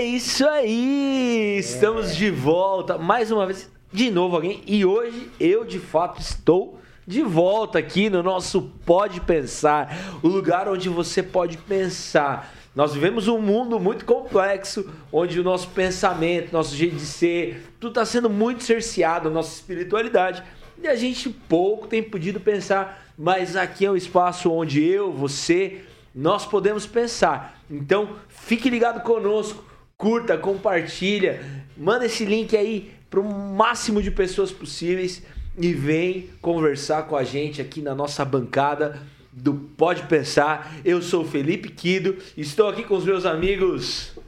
É isso aí! Estamos de volta mais uma vez, de novo alguém. E hoje eu de fato estou de volta aqui no nosso Pode Pensar, o lugar onde você pode pensar. Nós vivemos um mundo muito complexo, onde o nosso pensamento, nosso jeito de ser, tudo está sendo muito cerceado, a nossa espiritualidade. E a gente pouco tem podido pensar, mas aqui é um espaço onde eu, você, nós podemos pensar. Então, fique ligado conosco, curta, compartilha, manda esse link aí para o máximo de pessoas possíveis e vem conversar com a gente aqui na nossa bancada do Pode Pensar. Eu sou Felipe Quido, estou aqui com os meus amigos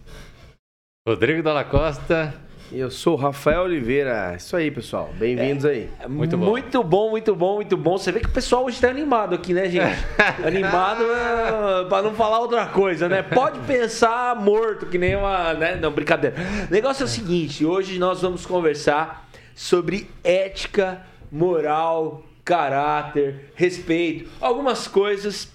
Rodrigo Dalla Costa eu sou o Rafael Oliveira. Isso aí, pessoal. Bem-vindos é, aí. Muito bom. Muito bom, muito bom, muito bom. Você vê que o pessoal hoje tá animado aqui, né, gente? animado é, pra não falar outra coisa, né? Pode pensar morto, que nem uma. Né? Não, brincadeira. O negócio é o seguinte: hoje nós vamos conversar sobre ética, moral, caráter, respeito, algumas coisas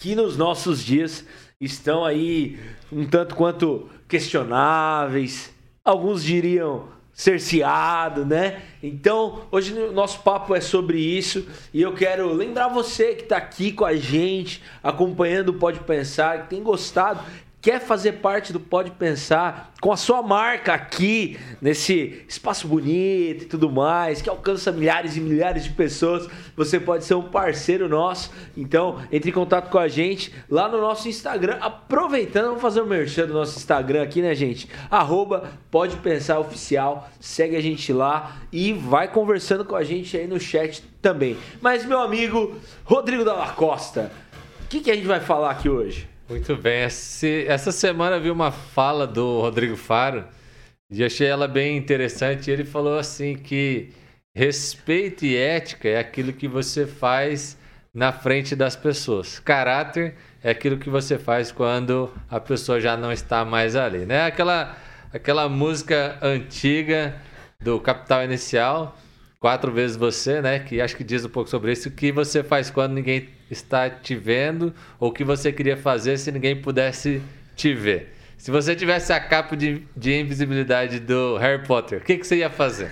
que nos nossos dias estão aí um tanto quanto questionáveis, alguns diriam cerceado, né? Então, hoje o nosso papo é sobre isso e eu quero lembrar você que está aqui com a gente, acompanhando o Pode Pensar, que tem gostado, quer fazer parte do Pode Pensar com a sua marca aqui, nesse espaço bonito e tudo mais, que alcança milhares e milhares de pessoas, você pode ser um parceiro nosso. Então, entre em contato com a gente lá no nosso Instagram. Aproveitando, vamos fazer o um merchan do nosso Instagram aqui, né, gente? Arroba Pode Pensar Oficial. Segue a gente lá e vai conversando com a gente aí no chat também. Mas, meu amigo Rodrigo Dalla Costa, o que, que a gente vai falar aqui hoje? Muito bem. Essa semana vi uma fala do Rodrigo Faro e achei ela bem interessante. Ele falou assim que respeito e ética é aquilo que você faz na frente das pessoas. Caráter é aquilo que você faz quando a pessoa já não está mais ali, né? Aquela aquela música antiga do Capital Inicial, quatro vezes você, né? Que acho que diz um pouco sobre isso. O que você faz quando ninguém está te vendo ou o que você queria fazer se ninguém pudesse te ver. Se você tivesse a capa de, de invisibilidade do Harry Potter, o que, que você ia fazer?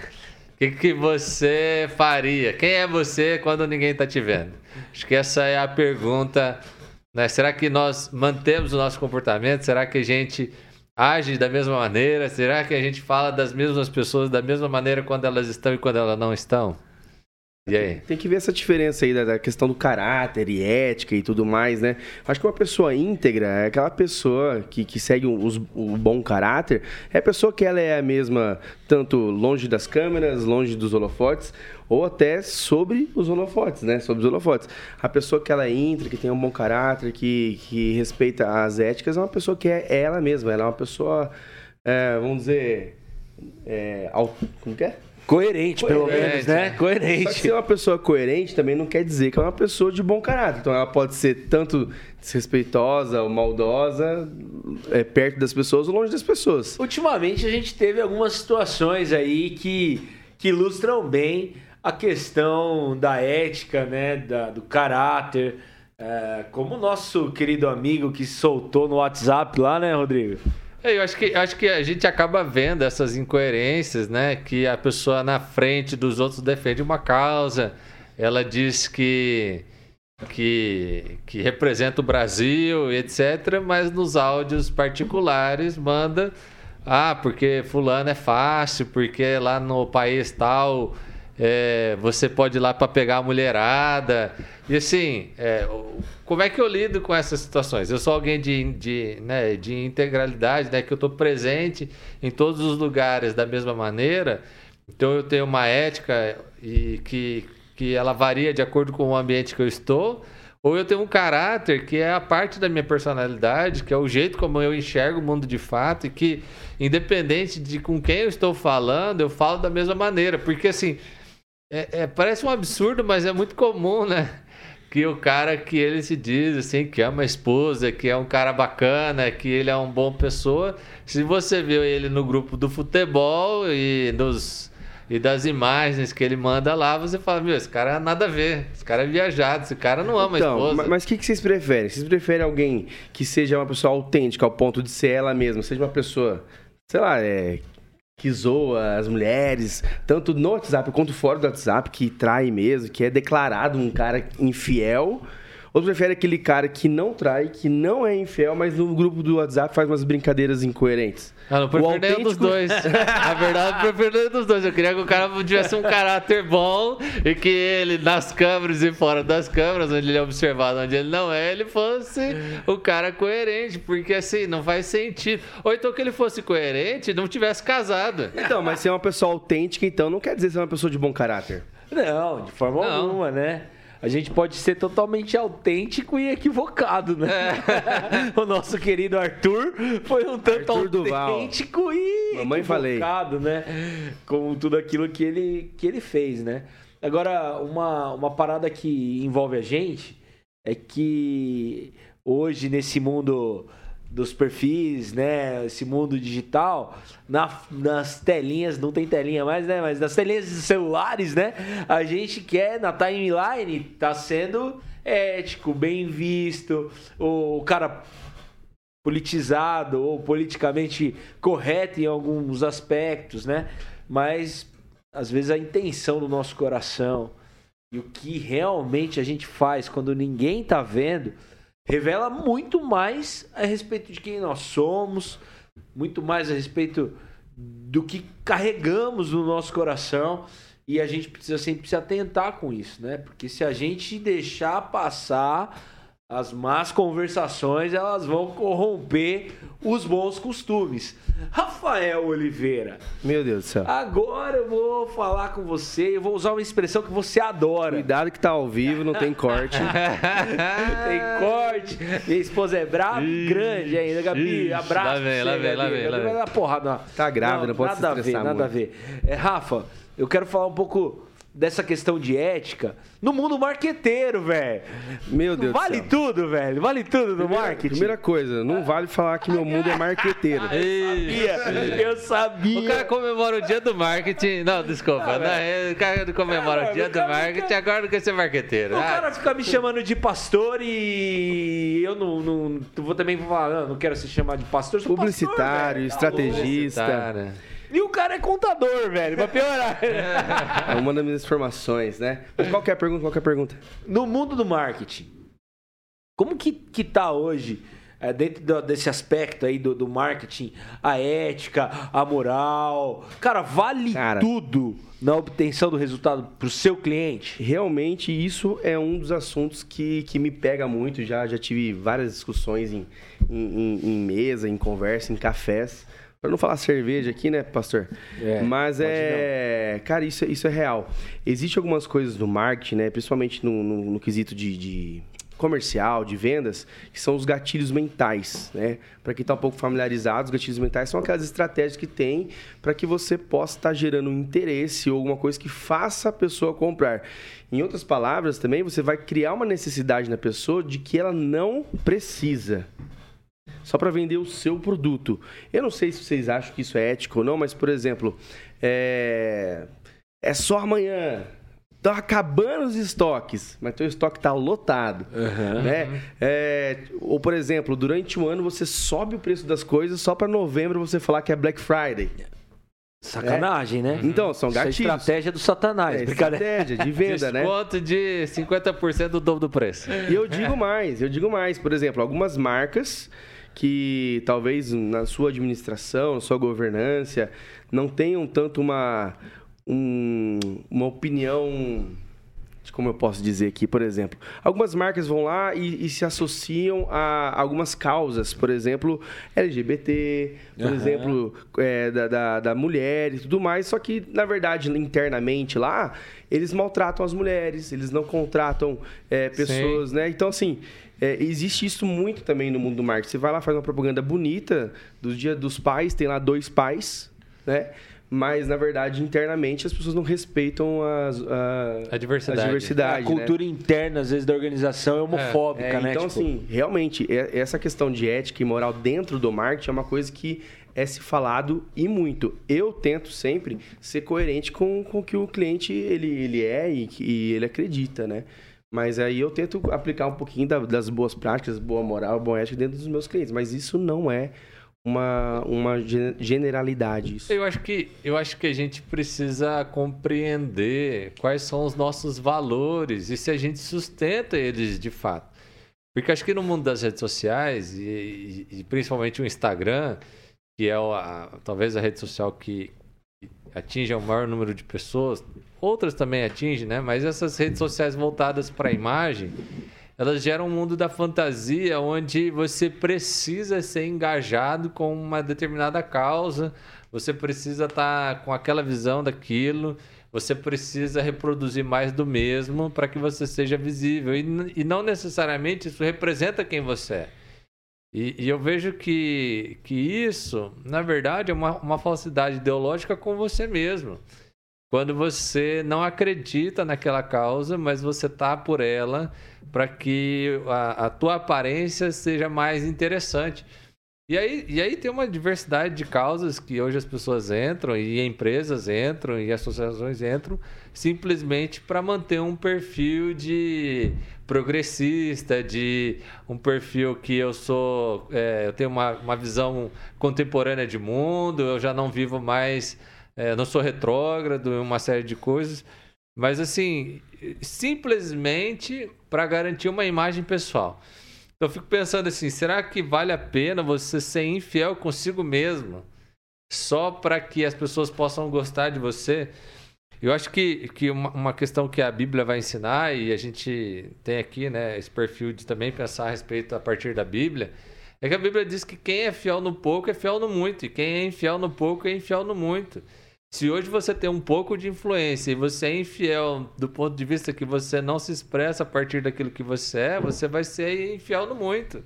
O que, que você faria? Quem é você quando ninguém está te vendo? Acho que essa é a pergunta. Né? Será que nós mantemos o nosso comportamento? Será que a gente age da mesma maneira? Será que a gente fala das mesmas pessoas da mesma maneira quando elas estão e quando elas não estão? E aí? Tem que ver essa diferença aí da, questão do caráter e ética e tudo mais, né? Acho que uma pessoa íntegra é aquela pessoa que, que segue o, bom caráter, é a pessoa que ela é a mesma, tanto longe das câmeras, longe dos holofotes, ou até sobre os holofotes, né? Sobre os holofotes. A pessoa que ela é íntegra, que tem um bom caráter, que, que respeita as éticas, é uma pessoa que é ela mesma. Ela é uma pessoa, é, vamos dizer, é, como que é? Coerente, pelo menos, né? Coerente. Só que ser uma pessoa coerente também não quer dizer que é uma pessoa de bom caráter. Então ela pode ser tanto desrespeitosa ou maldosa é, perto das pessoas ou longe das pessoas. Ultimamente a gente teve algumas situações aí que, que ilustram bem a questão da ética, né? Da, do caráter. É, como o nosso querido amigo que soltou no WhatsApp lá, né, Rodrigo? É, eu acho que, acho que a gente acaba vendo essas incoerências, né? Que a pessoa na frente dos outros defende uma causa, ela diz que, que, que representa o Brasil, etc., mas nos áudios particulares manda. Ah, porque fulano é fácil, porque lá no país tal é, você pode ir lá para pegar a mulherada. E assim, é, como é que eu lido com essas situações? Eu sou alguém de, de, né, de integralidade, né, que eu estou presente em todos os lugares da mesma maneira. Então eu tenho uma ética e que, que ela varia de acordo com o ambiente que eu estou. Ou eu tenho um caráter que é a parte da minha personalidade, que é o jeito como eu enxergo o mundo de fato, e que, independente de com quem eu estou falando, eu falo da mesma maneira. Porque assim, é, é, parece um absurdo, mas é muito comum, né? Que o cara que ele se diz assim, que ama a esposa, que é um cara bacana, que ele é uma boa pessoa. Se você vê ele no grupo do futebol e nos E das imagens que ele manda lá, você fala, meu, esse cara nada a ver. Esse cara é viajado, esse cara não ama então, a esposa. Mas o que, que vocês preferem? Vocês preferem alguém que seja uma pessoa autêntica ao ponto de ser ela mesma, seja uma pessoa, sei lá, é, que zoa as mulheres, tanto no WhatsApp quanto fora do WhatsApp, que trai mesmo, que é declarado um cara infiel ou tu prefere aquele cara que não trai, que não é infiel, mas no grupo do WhatsApp faz umas brincadeiras incoerentes? Ah, não prefiro autêntico... nenhum dos dois. Na verdade, eu prefiro nenhum dos dois. Eu queria que o cara tivesse um caráter bom e que ele, nas câmeras e fora das câmeras, onde ele é observado, onde ele não é, ele fosse o cara coerente. Porque assim, não faz sentido. Ou então que ele fosse coerente e não tivesse casado. Então, mas se é uma pessoa autêntica, então não quer dizer ser uma pessoa de bom caráter. Não, de forma não. alguma, né? A gente pode ser totalmente autêntico e equivocado, né? É. o nosso querido Arthur foi um tanto Arthur autêntico Duval. e Mamãe equivocado, falei. né? Com tudo aquilo que ele, que ele fez, né? Agora, uma, uma parada que envolve a gente é que hoje, nesse mundo dos perfis, né? Esse mundo digital, na, nas telinhas, não tem telinha mais, né? Mas nas telinhas de celulares, né? A gente quer, na timeline, tá sendo ético, bem visto, o cara politizado ou politicamente correto em alguns aspectos, né? Mas às vezes a intenção do nosso coração e o que realmente a gente faz quando ninguém tá vendo revela muito mais a respeito de quem nós somos, muito mais a respeito do que carregamos no nosso coração. E a gente precisa sempre se atentar com isso, né? Porque se a gente deixar passar as más conversações, elas vão corromper os bons costumes. Rafael Oliveira. Meu Deus do céu. Agora eu vou falar com você, eu vou usar uma expressão que você adora. Cuidado que tá ao vivo, não tem corte. tem corte. Minha esposa é brava e grande ainda. Gabi, Ixi, abraço. Lá vem, lá vem, lá vem. Lá vem. Vai dar porrada. Tá grávida, não, pode nada se a ver, Nada a ver. É, Rafa, eu quero falar um pouco dessa questão de ética no mundo marqueteiro, velho. Meu Deus Vale do céu. tudo, velho. Vale tudo no primeira, marketing. Primeira coisa, não vale falar que meu mundo é marqueteiro. eu sabia. Eu sabia. O cara comemora o dia do marketing. Não, desculpa. Ah, não, o cara comemora o dia do marketing, fica... agora não quer ser marqueteiro. O ah, cara fica me chamando de pastor e eu não, não vou também falar, não, não quero se chamar de pastor. Publicitário, pastor, estrategista. Publicitário. E o cara é contador, velho, pra piorar. É uma das minhas formações, né? Mas qualquer pergunta, qualquer pergunta. No mundo do marketing, como que, que tá hoje, é, dentro do, desse aspecto aí do, do, marketing, a ética, a moral? Cara, vale cara, tudo na obtenção do resultado pro seu cliente? Realmente, isso é um dos assuntos que, que me pega muito. Já, já tive várias discussões em, em, em mesa, em conversa, em cafés. Para não falar cerveja aqui, né, pastor? É, Mas é. Não. Cara, isso, isso é real. Existem algumas coisas no marketing, né? Principalmente no, no, no quesito de, de, comercial, de vendas, que são os gatilhos mentais, né? Para quem está um pouco familiarizado, os gatilhos mentais são aquelas estratégias que tem para que você possa estar tá gerando um interesse ou alguma coisa que faça a pessoa comprar. Em outras palavras, também você vai criar uma necessidade na pessoa de que ela não precisa só para vender o seu produto. Eu não sei se vocês acham que isso é ético ou não, mas, por exemplo, é, é só amanhã. Estão acabando os estoques, mas teu estoque está lotado. Uhum. Né? É, ou, por exemplo, durante um ano você sobe o preço das coisas só para novembro você falar que é Black Friday. Sacanagem, é. né? Então, são gatilhos. Isso é estratégia do satanás. É, estratégia de venda, né? Desconto de 50% do dobro do preço. E eu digo mais, eu digo mais. Por exemplo, algumas marcas que talvez na sua administração, na sua governança, não tenham tanto uma, um, uma opinião como eu posso dizer aqui, por exemplo, algumas marcas vão lá e, e se associam a algumas causas, por exemplo, LGBT, por uhum. exemplo, é, da, da, da, mulher e tudo mais, só que, na verdade, internamente lá, eles maltratam as mulheres, eles não contratam é, pessoas, Sim. né? Então, assim, é, existe isso muito também no mundo do marketing. Você vai lá, faz uma propaganda bonita do Dia dos Pais, tem lá dois pais, né? Mas na verdade internamente as pessoas não respeitam as, a, a diversidade. A, diversidade, a cultura né? interna, às vezes, da organização é homofóbica, é, né? Então, Tipo, assim, realmente, é- essa questão de ética e moral dentro do marketing é uma coisa que é se falado e muito. Eu tento sempre ser coerente com, com o que o cliente ele, ele é e, e ele acredita, né? Mas aí eu tento aplicar um pouquinho da- das boas práticas, boa moral, boa ética dentro dos meus clientes. Mas isso não é uma, uma gen- generalidade. Isso. Eu acho que eu acho que a gente precisa compreender quais são os nossos valores e se a gente sustenta eles de fato. Porque acho que no mundo das redes sociais e, e- e principalmente o Instagram, que é a- talvez a rede social que atinge o maior número de pessoas, outras também atingem, né? Mas essas redes sociais voltadas para a imagem, elas geram um mundo da fantasia onde você precisa ser engajado com uma determinada causa, você precisa estar com aquela visão daquilo, você precisa reproduzir mais do mesmo para que você seja visível. E, e não necessariamente isso representa quem você é. E, e eu vejo que, que isso, na verdade, é uma, uma falsidade ideológica com você mesmo. Quando você não acredita naquela causa, mas você tá por ela para que a, a tua aparência seja mais interessante. E aí, e aí tem uma diversidade de causas que hoje as pessoas entram, e empresas entram, e associações entram, simplesmente para manter um perfil de progressista, de um perfil que eu sou. é, eu tenho uma, uma visão contemporânea de mundo, eu já não vivo mais. É, não sou retrógrado, uma série de coisas. Mas assim, simplesmente para garantir uma imagem pessoal. Então eu fico pensando assim, será que vale a pena você ser infiel consigo mesmo só para que as pessoas possam gostar de você? Eu acho que, que uma, uma questão que a Bíblia vai ensinar, e a gente tem aqui né, esse perfil de também pensar a respeito a partir da Bíblia, é que a Bíblia diz que quem é fiel no pouco é fiel no muito, e quem é infiel no pouco é infiel no muito. Se hoje você tem um pouco de influência e você é infiel do ponto de vista que você não se expressa a partir daquilo que você é, você vai ser infiel no muito.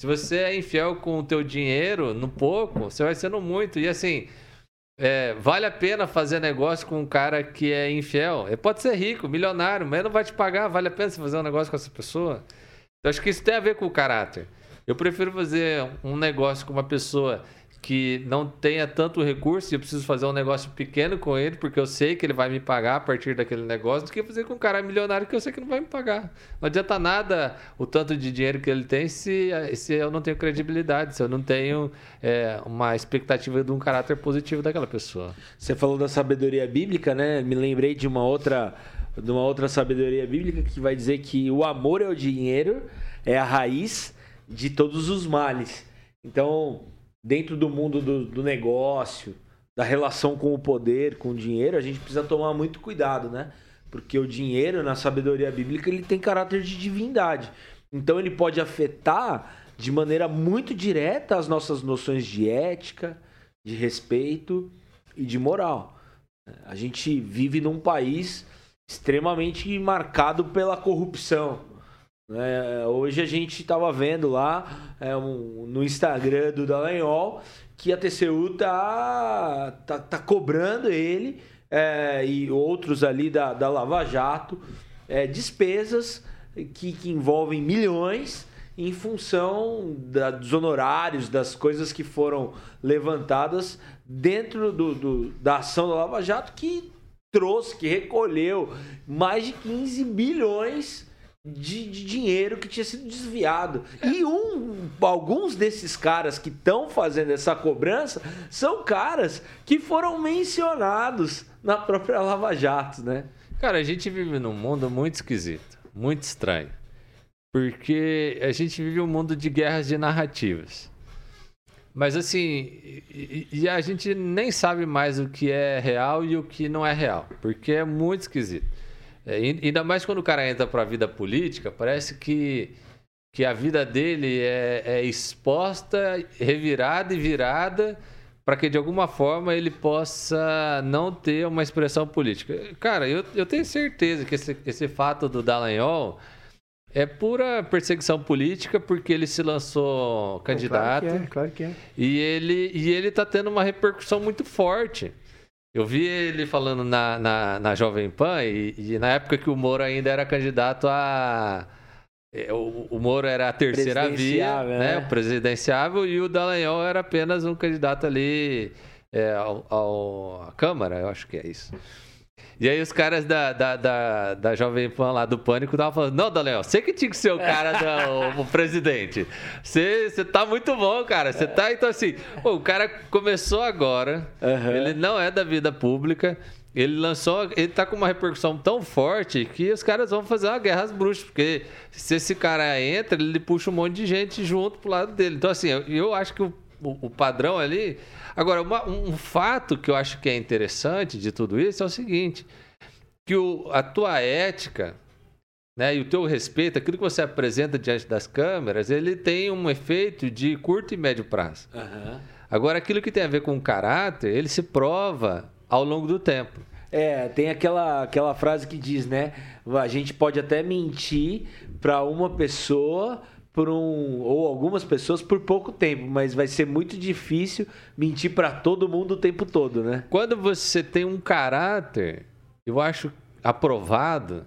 Se você é infiel com o teu dinheiro, no pouco, você vai ser no muito. E assim, é, vale a pena fazer negócio com um cara que é infiel? Ele pode ser rico, milionário, mas não vai te pagar. Vale a pena você fazer um negócio com essa pessoa? Então acho que isso tem a ver com o caráter. Eu prefiro fazer um negócio com uma pessoa que não tenha tanto recurso e eu preciso fazer um negócio pequeno com ele, porque eu sei que ele vai me pagar a partir daquele negócio, do que fazer com um cara milionário que eu sei que não vai me pagar. Não adianta nada o tanto de dinheiro que ele tem se, se eu não tenho credibilidade, se eu não tenho é, uma expectativa de um caráter positivo daquela pessoa. Você falou da sabedoria bíblica, né? Me lembrei de uma outra de uma outra sabedoria bíblica que vai dizer que o amor ao dinheiro é a raiz de todos os males. Então, dentro do mundo do, do negócio, da relação com o poder, com o dinheiro, a gente precisa tomar muito cuidado, né? Porque o dinheiro, na sabedoria bíblica, ele tem caráter de divindade. Então, ele pode afetar de maneira muito direta as nossas noções de ética, de respeito e de moral. A gente vive num país extremamente marcado pela corrupção. Né? hoje a gente estava vendo lá é, um- no Instagram do Dallagnol que a TCU tá, tá, tá cobrando ele é, e outros ali da, da Lava Jato é, despesas que, que envolvem milhões em função da- dos honorários, das coisas que foram levantadas dentro do, do- da ação da Lava Jato, que trouxe, que recolheu mais de 15 bilhões de, de dinheiro que tinha sido desviado. E um, alguns desses caras que estão fazendo essa cobrança são caras que foram mencionados na própria Lava Jato, né? Cara, a gente vive num mundo muito esquisito, muito estranho. Porque a gente vive um mundo de guerras de narrativas. Mas assim, e, e a gente nem sabe mais o que é real e o que não é real, porque é muito esquisito. É, ainda mais quando o cara entra para a vida política, parece que, que a vida dele é, é exposta, revirada e virada para que de alguma forma ele possa não ter uma expressão política. Cara, eu, eu tenho certeza que esse, esse fato do Dallagnol é pura perseguição política porque ele se lançou candidato Claro que é, claro que é. e ele e ele tá tendo uma repercussão muito forte. Eu vi ele falando na, na, na Jovem Pan e, e, na época que o Moro ainda era candidato a. É, o, o Moro era a terceira via, né? né? O presidenciável, e o Dallagnol era apenas um candidato ali é, ao, ao, à Câmara, eu acho que é isso. E aí os caras da, da, da, da Jovem Pan lá do Pânico estavam falando, não, Daniel, você que tinha que ser o cara do o presidente. Você, você tá muito bom, cara. Você tá, então assim, pô, o cara começou agora, uhum. ele não é da vida pública, ele lançou, ele tá com uma repercussão tão forte que os caras vão fazer uma guerra às bruxas, porque se esse cara entra, ele puxa um monte de gente junto pro lado dele. Então assim, eu, eu acho que o, o, o padrão ali Agora, uma, um fato que eu acho que é interessante de tudo isso é o seguinte: que o, a tua ética né, e o teu respeito, aquilo que você apresenta diante das câmeras, ele tem um efeito de curto e médio prazo. Uhum. Agora, aquilo que tem a ver com o caráter, ele se prova ao longo do tempo. É, tem aquela, aquela frase que diz, né? A gente pode até mentir para uma pessoa por um ou algumas pessoas por pouco tempo, mas vai ser muito difícil mentir para todo mundo o tempo todo, né? Quando você tem um caráter, eu acho aprovado,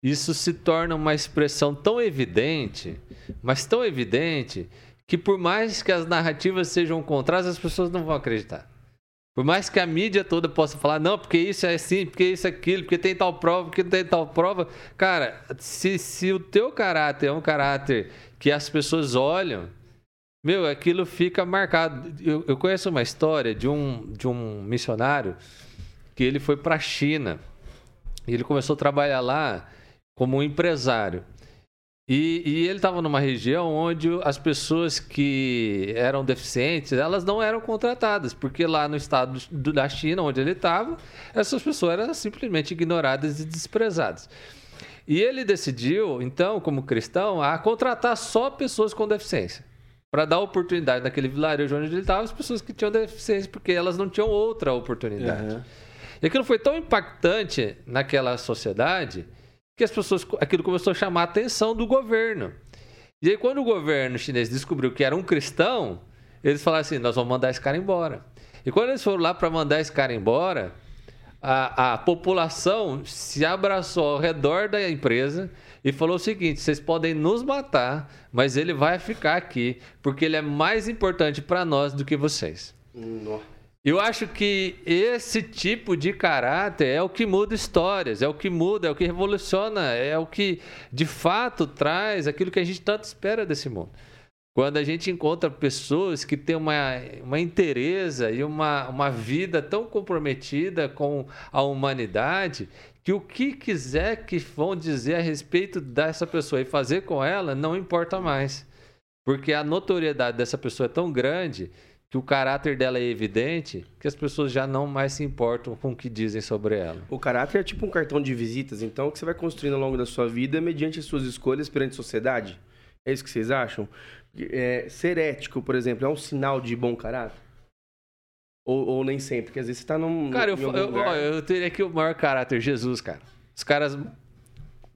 isso se torna uma expressão tão evidente, mas tão evidente que por mais que as narrativas sejam contrárias, as pessoas não vão acreditar. Por mais que a mídia toda possa falar, não, porque isso é assim, porque isso é aquilo, porque tem tal prova, porque tem tal prova. Cara, se, se o teu caráter é um caráter que as pessoas olham, meu, aquilo fica marcado. Eu, eu conheço uma história de um, de um missionário que ele foi para a China. E ele começou a trabalhar lá como um empresário. E, e ele estava numa região onde as pessoas que eram deficientes, elas não eram contratadas, porque lá no estado da China, onde ele estava, essas pessoas eram simplesmente ignoradas e desprezadas. E ele decidiu, então, como cristão, a contratar só pessoas com deficiência. Para dar oportunidade naquele vilarejo onde ele estava, as pessoas que tinham deficiência, porque elas não tinham outra oportunidade. Uhum. E aquilo foi tão impactante naquela sociedade que as pessoas, aquilo começou a chamar a atenção do governo. E aí, quando o governo chinês descobriu que era um cristão, eles falaram assim: nós vamos mandar esse cara embora. E quando eles foram lá para mandar esse cara embora, a, a população se abraçou ao redor da empresa e falou o seguinte: vocês podem nos matar, mas ele vai ficar aqui, porque ele é mais importante para nós do que vocês. Nossa. Eu acho que esse tipo de caráter é o que muda histórias, é o que muda, é o que revoluciona, é o que de fato traz aquilo que a gente tanto espera desse mundo. Quando a gente encontra pessoas que têm uma, uma interesa e uma, uma vida tão comprometida com a humanidade que o que quiser que vão dizer a respeito dessa pessoa e fazer com ela não importa mais. Porque a notoriedade dessa pessoa é tão grande que o caráter dela é evidente que as pessoas já não mais se importam com o que dizem sobre ela. O caráter é tipo um cartão de visitas, então, que você vai construindo ao longo da sua vida mediante as suas escolhas perante a sociedade. É isso que vocês acham? É, ser ético, por exemplo, é um sinal de bom caráter? Ou, ou nem sempre? Porque às vezes você tá num. Cara, eu, eu, eu, teria aqui o maior caráter, Jesus, cara. Os caras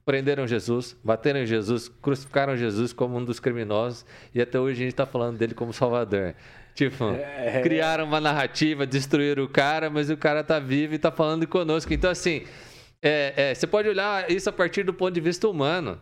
prenderam Jesus, bateram em Jesus, crucificaram Jesus como um dos criminosos e até hoje a gente está falando dele como Salvador. Tipo, é... criaram uma narrativa, destruíram o cara, mas o cara tá vivo e tá falando conosco. Então, assim, é, é, você pode olhar isso a partir do ponto de vista humano.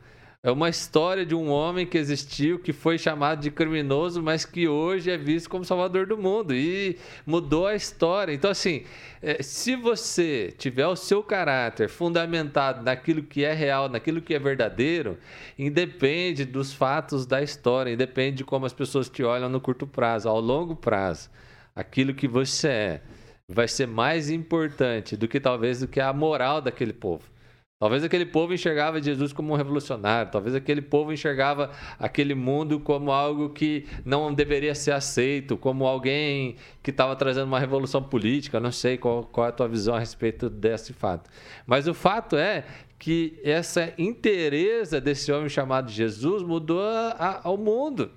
É uma história de um homem que existiu, que foi chamado de criminoso, mas que hoje é visto como salvador do mundo e mudou a história. Então, assim, é, se você tiver o seu caráter fundamentado naquilo que é real, naquilo que é verdadeiro, independe dos fatos da história, independe de como as pessoas te olham no curto prazo, ao longo prazo, aquilo que você é vai ser mais importante do que talvez do que a moral daquele povo. Talvez aquele povo enxergava Jesus como um revolucionário, talvez aquele povo enxergava aquele mundo como algo que não deveria ser aceito, como alguém que estava trazendo uma revolução política. Não sei qual, qual é a tua visão a respeito desse fato. Mas o fato é que essa interesa desse homem chamado Jesus mudou a, ao mundo.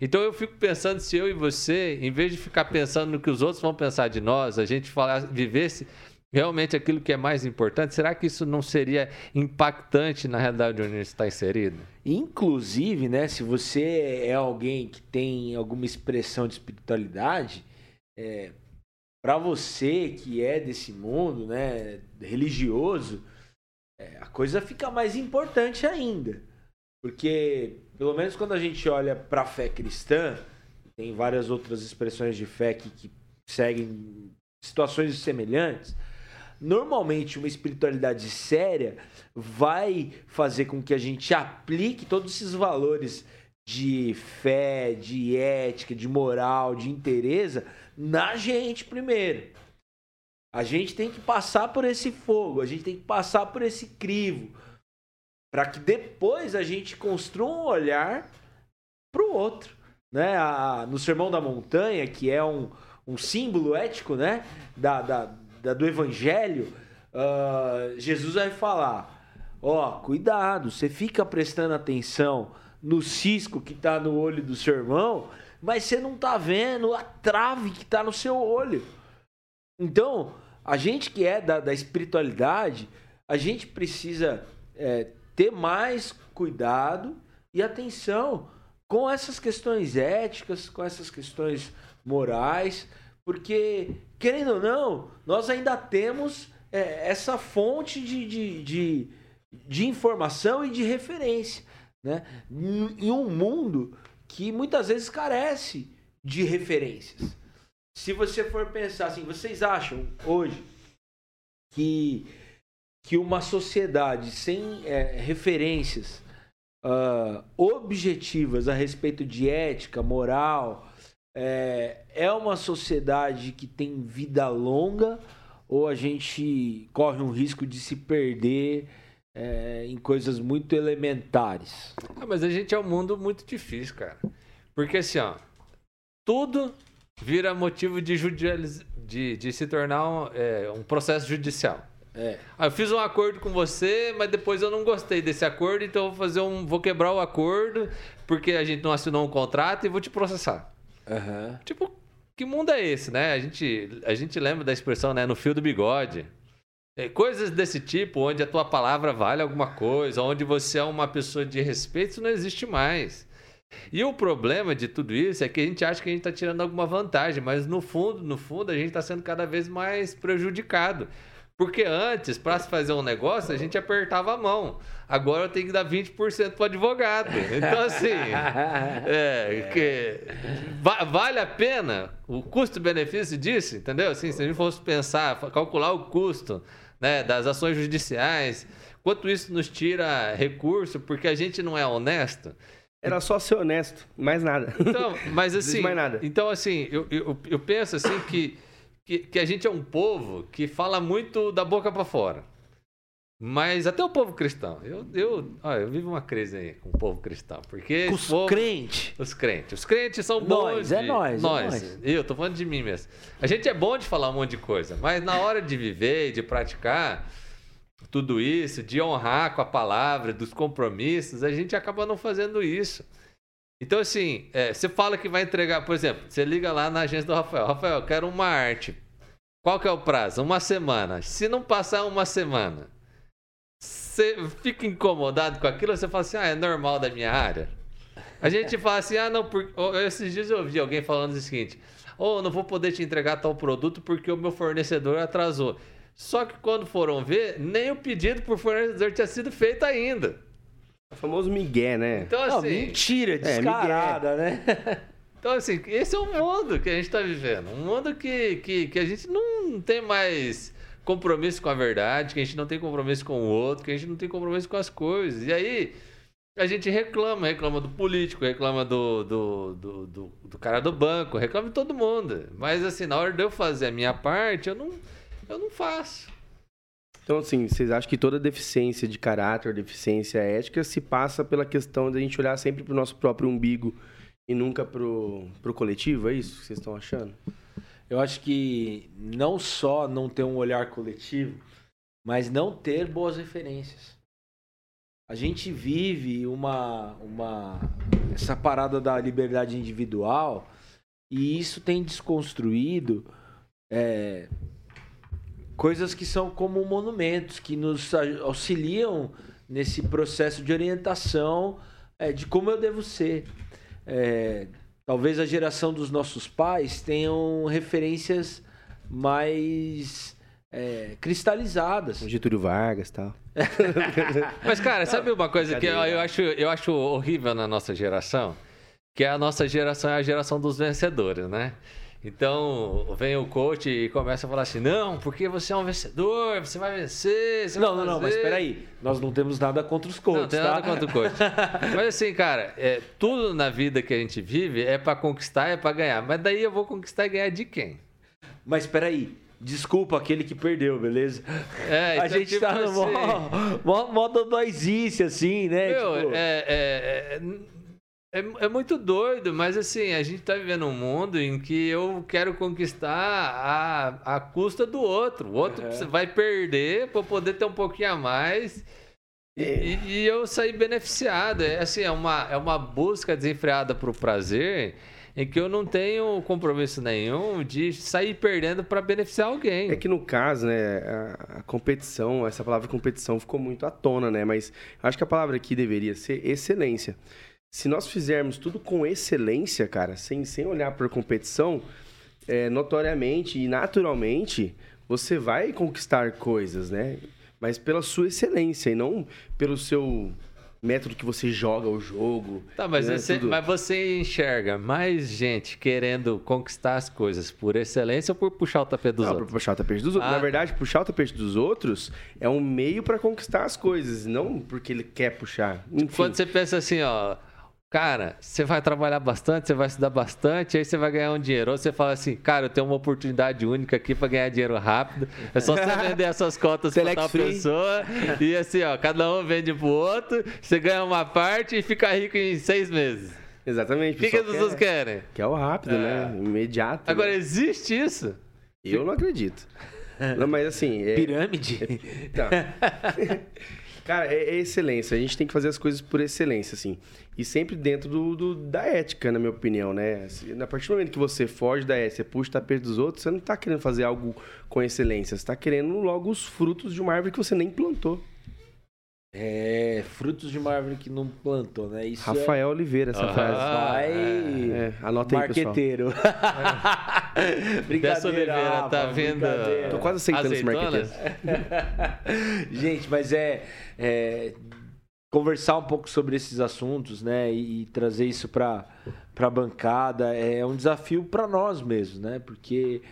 Então eu fico pensando se eu e você, em vez de ficar pensando no que os outros vão pensar de nós, a gente vivesse realmente aquilo que é mais importante, será que isso não seria impactante na realidade onde a gente está inserido? Inclusive, né, se você é alguém que tem alguma expressão de espiritualidade, é, para você que é desse mundo, né, religioso, é, a coisa fica mais importante ainda. Porque, pelo menos quando a gente olha para a fé cristã, tem várias outras expressões de fé que, que seguem situações semelhantes. Normalmente, uma espiritualidade séria vai fazer com que a gente aplique todos esses valores de fé, de ética, de moral, de interesse na gente primeiro. A gente tem que passar por esse fogo, a gente tem que passar por esse crivo, para que depois a gente construa um olhar para o outro. Né? A, no Sermão da Montanha, que é um, um símbolo ético né? da, da, da do Evangelho, uh, Jesus vai falar: ó, oh, cuidado, você fica prestando atenção no cisco que está no olho do seu irmão, mas você não está vendo a trave que está no seu olho. Então, a gente que é da, da espiritualidade, a gente precisa é, ter mais cuidado e atenção com essas questões éticas, com essas questões morais, porque, querendo ou não, nós ainda temos é, essa fonte de, de, de, de informação e de referência. Né? Em um mundo que muitas vezes carece de referências. Se você for pensar assim, vocês acham hoje que, que uma sociedade sem é, referências uh, objetivas a respeito de ética, moral, é, é uma sociedade que tem vida longa ou a gente corre um risco de se perder é, em coisas muito elementares. Ah, mas a gente é um mundo muito difícil, cara. Porque assim, ó, tudo vira motivo de, de, de se tornar um, é, um processo judicial. É. Ah, eu fiz um acordo com você, mas depois eu não gostei desse acordo, então eu vou fazer um. vou quebrar o acordo, porque a gente não assinou um contrato e vou te processar. Uhum. Tipo, que mundo é esse, né? A gente, a gente lembra da expressão, né? No fio do bigode. É, coisas desse tipo, onde a tua palavra vale alguma coisa, onde você é uma pessoa de respeito, isso não existe mais. E o problema de tudo isso é que a gente acha que a gente está tirando alguma vantagem, mas no fundo, no fundo, a gente está sendo cada vez mais prejudicado. Porque antes, para se fazer um negócio, a gente apertava a mão. Agora eu tenho que dar 20% para o advogado. Então, assim, é, que, va vale a pena o custo-benefício disso, entendeu? Assim, se a gente fosse pensar, calcular o custo né, das ações judiciais, quanto isso nos tira recurso, porque a gente não é honesto. Era só ser honesto, mais nada. Então, mas assim, mais nada. então assim, eu, eu, eu penso assim que, que, que a gente é um povo que fala muito da boca para fora. Mas até o povo cristão. Eu, eu, olha, eu vivo uma crise aí com o povo cristão. Porque. Os povo, crentes. Os crentes. Os crentes são bons. Nós, é nós. Nós. É nós. Eu tô falando de mim mesmo. A gente é bom de falar um monte de coisa, mas na hora de viver e de praticar tudo isso, de honrar com a palavra, dos compromissos, a gente acaba não fazendo isso. Então, assim, é, você fala que vai entregar, por exemplo, você liga lá na agência do Rafael. Rafael, eu quero uma arte. Qual que é o prazo? Uma semana. Se não passar uma semana você fica incomodado com aquilo, você fala assim, ah, é normal da minha área. A gente fala assim, ah, não, por... esses dias eu ouvi alguém falando o seguinte, ou oh, não vou poder te entregar tal produto porque o meu fornecedor atrasou. Só que quando foram ver, nem o pedido por fornecedor tinha sido feito ainda. O famoso migué, né? Então, assim, não, mentira, descarada, é, né? Então, assim, esse é o mundo que a gente está vivendo. Um mundo que, que, que a gente não tem mais compromisso com a verdade, que a gente não tem compromisso com o outro, que a gente não tem compromisso com as coisas. E aí a gente reclama, reclama do político, reclama do, do, do, do, do cara do banco, reclama de todo mundo. Mas assim, na hora de eu fazer a minha parte, eu não, eu não faço. Então, assim, vocês acham que toda deficiência de caráter, deficiência ética, se passa pela questão de a gente olhar sempre para o nosso próprio umbigo e nunca para o coletivo? É isso que vocês estão achando? Eu acho que não só não ter um olhar coletivo, mas não ter boas referências. A gente vive uma, uma essa parada da liberdade individual e isso tem desconstruído é, coisas que são como monumentos que nos auxiliam nesse processo de orientação é, de como eu devo ser. É, talvez a geração dos nossos pais tenham referências mais é, cristalizadas. Getúlio Vargas e tal. Mas, cara, sabe uma coisa que eu, eu, acho, eu acho horrível na nossa geração? Que a nossa geração é a geração dos vencedores, né? Então, vem o coach e começa a falar assim: não, porque você é um vencedor, você vai vencer. Você não, vai não, não, mas peraí. Nós não temos nada contra os coaches. Não, tem tá? nada contra o coach. mas assim, cara, é, tudo na vida que a gente vive é para conquistar, é para ganhar. Mas daí eu vou conquistar e ganhar de quem? Mas peraí. Desculpa aquele que perdeu, beleza? É, a então, gente tipo tá no assim- mó, mó, mó assim, né? Meu, Tipo, é, é, é, é- é muito doido, mas assim, a gente tá vivendo um mundo em que eu quero conquistar a, a custa do outro. O outro Uhum. vai perder para poder ter um pouquinho a mais. E, e- e eu sair beneficiado. É assim, é uma, é uma busca desenfreada pro prazer em que eu não tenho compromisso nenhum de sair perdendo para beneficiar alguém. É que no caso, né, a, a competição, essa palavra competição ficou muito à tona, né? Mas acho que a palavra aqui deveria ser excelência. Se nós fizermos tudo com excelência, cara, sem, sem olhar por competição, é, notoriamente e naturalmente, você vai conquistar coisas, né? Mas pela sua excelência e não pelo seu método que você joga o jogo. Tá, mas, né, você, mas você enxerga mais gente querendo conquistar as coisas por excelência ou por puxar o tapete dos Não, outros? puxar o tapete dos outros. Ah, Na tá. verdade, puxar o tapete dos outros é um meio pra conquistar as coisas, não porque ele quer puxar. Enfim, Quando você pensa assim, ó, cara, você vai trabalhar bastante, você vai estudar bastante, aí você vai ganhar um dinheiro. Ou você fala assim, cara, eu tenho uma oportunidade única aqui pra ganhar dinheiro rápido. É só você vender essas cotas pra Telex tal free. pessoa. E assim, ó, cada um vende pro outro, você ganha uma parte e fica rico em seis meses. Exatamente. O que, que as pessoas quer, querem? quer o rápido, né? Imediato. Agora, né? existe isso? Eu não acredito. Não, mas assim. É... Pirâmide? Tá. Cara, é, é excelência. A gente tem que fazer as coisas por excelência, assim. E sempre dentro do, do- da ética, na minha opinião, né? Assim, A partir do momento que você foge da ética, você puxa o tapete dos outros, você não tá querendo fazer algo com excelência. Você tá querendo logo os frutos de uma árvore que você nem plantou. É, frutos de uma árvore que não plantou, né? Isso Rafael Oliveira, essa Ah, frase. é... Vai... É, anota aí, pessoal. Marqueteiro. Dessa Oliveira Rafa, tá brincadeira. Tô quase aceitando esse azeitonas? Gente, mas é, é, conversar um pouco sobre esses assuntos, né, e, e trazer isso para para bancada é um desafio para nós mesmos, né? Porque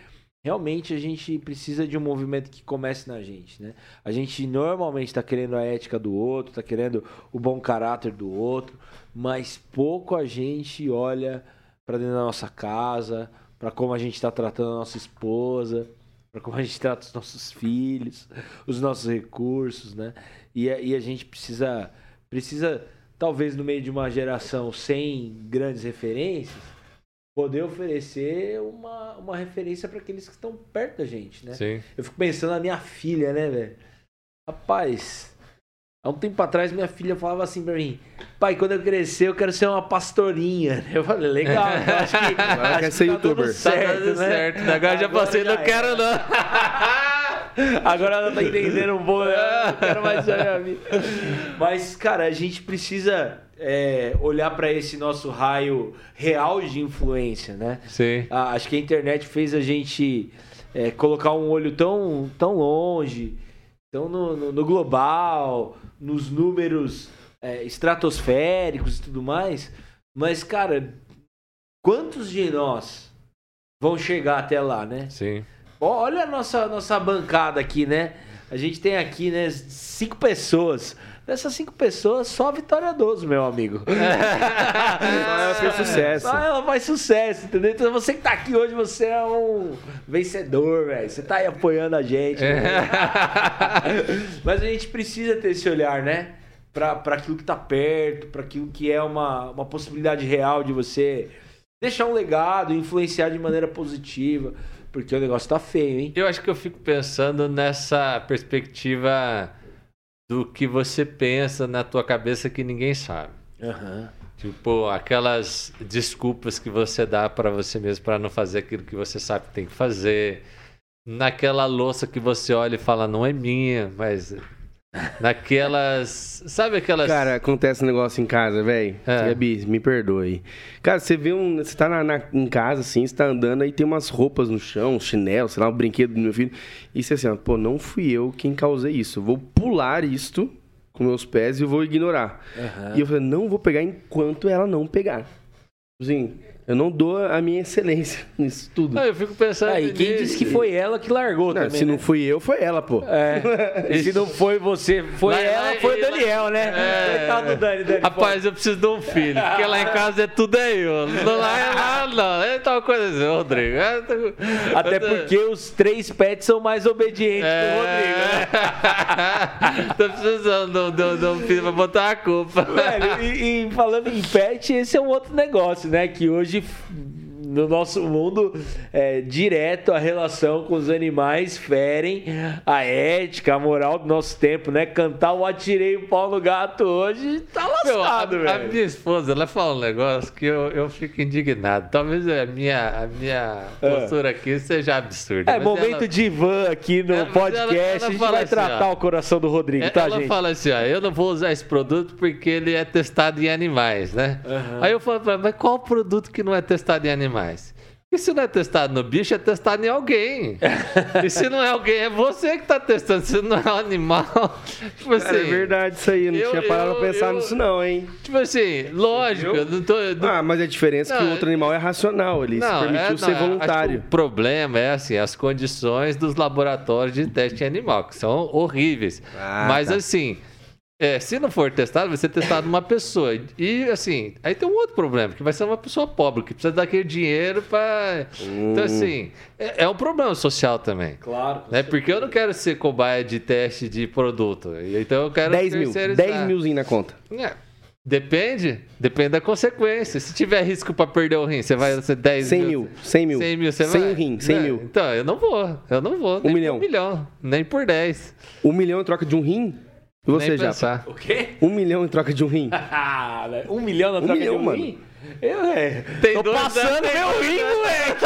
realmente a gente precisa de um movimento que comece na gente, né? A gente normalmente está querendo a ética do outro, está querendo o bom caráter do outro, mas pouco a gente olha para dentro da nossa casa, para como a gente está tratando a nossa esposa, para como a gente trata os nossos filhos, os nossos recursos, né? E, a- e a gente precisa, precisa, talvez no meio de uma geração sem grandes referências, poder oferecer uma, uma referência para aqueles que estão perto da gente, né? Sim. Eu fico pensando na minha filha, né, velho? Rapaz, há um tempo atrás minha filha falava assim pra mim: pai, quando eu crescer eu quero ser uma pastorinha. Eu falei: legal, então acho que. Agora acho quer que ser tá youtuber. Tá certo, dando né? certo. né? Agora já Agora passei, já não quero não. Agora ela tá entendendo um pouco, né? Eu não quero mais na minha vida. Mas, cara, a gente precisa é, olhar pra esse nosso raio real de influência, né? Sim. Ah, acho que a internet fez a gente é, colocar um olho tão, tão longe, tão no, no- no global, nos números é, estratosféricos e tudo mais. Mas, cara, quantos de nós vão chegar até lá, né? Sim. Olha a nossa, nossa bancada aqui, né? A gente tem aqui, né, cinco pessoas. Dessas cinco pessoas, só a Vitória Doso, meu amigo. ela fez sucesso. Só ela faz sucesso, entendeu? Então você que tá aqui hoje, você é um vencedor, velho. Você tá aí apoiando a gente. É. né? Mas a gente precisa ter esse olhar, né? Pra, pra aquilo que tá perto, pra aquilo que é uma, uma possibilidade real de você deixar um legado, influenciar de maneira positiva. Porque o negócio tá feio, hein? Eu acho que eu fico pensando nessa perspectiva do que você pensa na tua cabeça que ninguém sabe. Aham. Tipo, aquelas desculpas que você dá pra você mesmo pra não fazer aquilo que você sabe que tem que fazer. Naquela louça que você olha e fala, não é minha, mas naquelas. Sabe aquelas. Cara, acontece um negócio em casa, velho. É. Gabi, me perdoe. Cara, você vê um. Você tá na, na- em casa, assim, você tá andando, aí tem umas roupas no chão, um chinelo, sei lá, um brinquedo do meu filho. E você assim, ó, pô, não fui eu quem causei isso. Eu vou pular isto com meus pés e eu vou ignorar. E eu falei, não vou pegar enquanto ela não pegar. Assim, eu não dou a minha excelência nisso tudo. Não, eu fico pensando. Aí, quem nisso. disse que foi ela que largou Não, também, se né? não fui eu, foi ela, pô. É. E se não foi você, foi Lá- ela, lá- foi o lá- Daniel, né? É. Coitado do Dani, Dani. Rapaz, eu preciso de um filho, porque lá em casa é tudo é eu. Não lá é lá, não. É tal coisa assim, Rodrigo. É, pô. Até tô- porque os três pets são mais obedientes É. que o Rodrigo, né? Tô precisando de um- de um filho pra botar a culpa. Velho, e, e falando em pet, esse é um outro negócio, né? Que hoje, de no nosso mundo, é, direto a relação com os animais ferem a ética, a moral do nosso tempo, né? Cantar o atirei o pau no gato hoje tá Meu, a, lascado, a velho. minha esposa, ela fala um negócio que eu, eu fico indignado. Talvez a minha, a minha postura aqui seja absurda. É momento ela- de Ivan aqui no É, podcast. ela- ela a gente vai assim, tratar ó. o coração do Rodrigo, É, tá, ela gente? fala assim, ó, eu não vou usar esse produto porque ele é testado em animais, né? Aí eu falo pra ela, mas qual produto que não é testado em animais? E se não é testado no bicho, é testado em alguém. e se não é alguém, é você que tá testando, se não é um animal. tipo assim, Cara, é verdade isso aí. Eu não eu- tinha parado eu- pra pensar eu- nisso, não, hein? Tipo assim, lógico, eu não tô. não- Ah, mas a diferença é que Não, o outro animal é racional. Ele se permitiu é, não, ser voluntário. o problema é assim, as condições dos laboratórios de teste animal, que são horríveis. Ah, Mas tá. assim, é, se não for testado, vai ser testado numa pessoa. E assim, aí tem um outro problema, que vai ser uma pessoa pobre, que precisa daquele dinheiro para. Então, Hum. assim, é, é um problema social também. Claro. Né? Porque eu não quero ser cobaia de teste de produto. Então eu quero 10 mil. terceirizar. 10 milzinho na conta. É, Depende, depende da consequência. Se tiver risco para perder o rim, você vai ser 10 100 mil. 100 mil. 100 mil, você Sem vai? um rim, 100 Não, mil. Então, eu não vou. Eu não vou. nem milhão. Por um milhão. Nem por 10. Um milhão em troca de um rim? E você nem já? pensar. O quê? Um milhão em troca de um rim? Ah, velho, um milhão na Um troca milhão, de um mano. rim? Eu, é. Tem Tô dois passando anos, meu rim, moleque.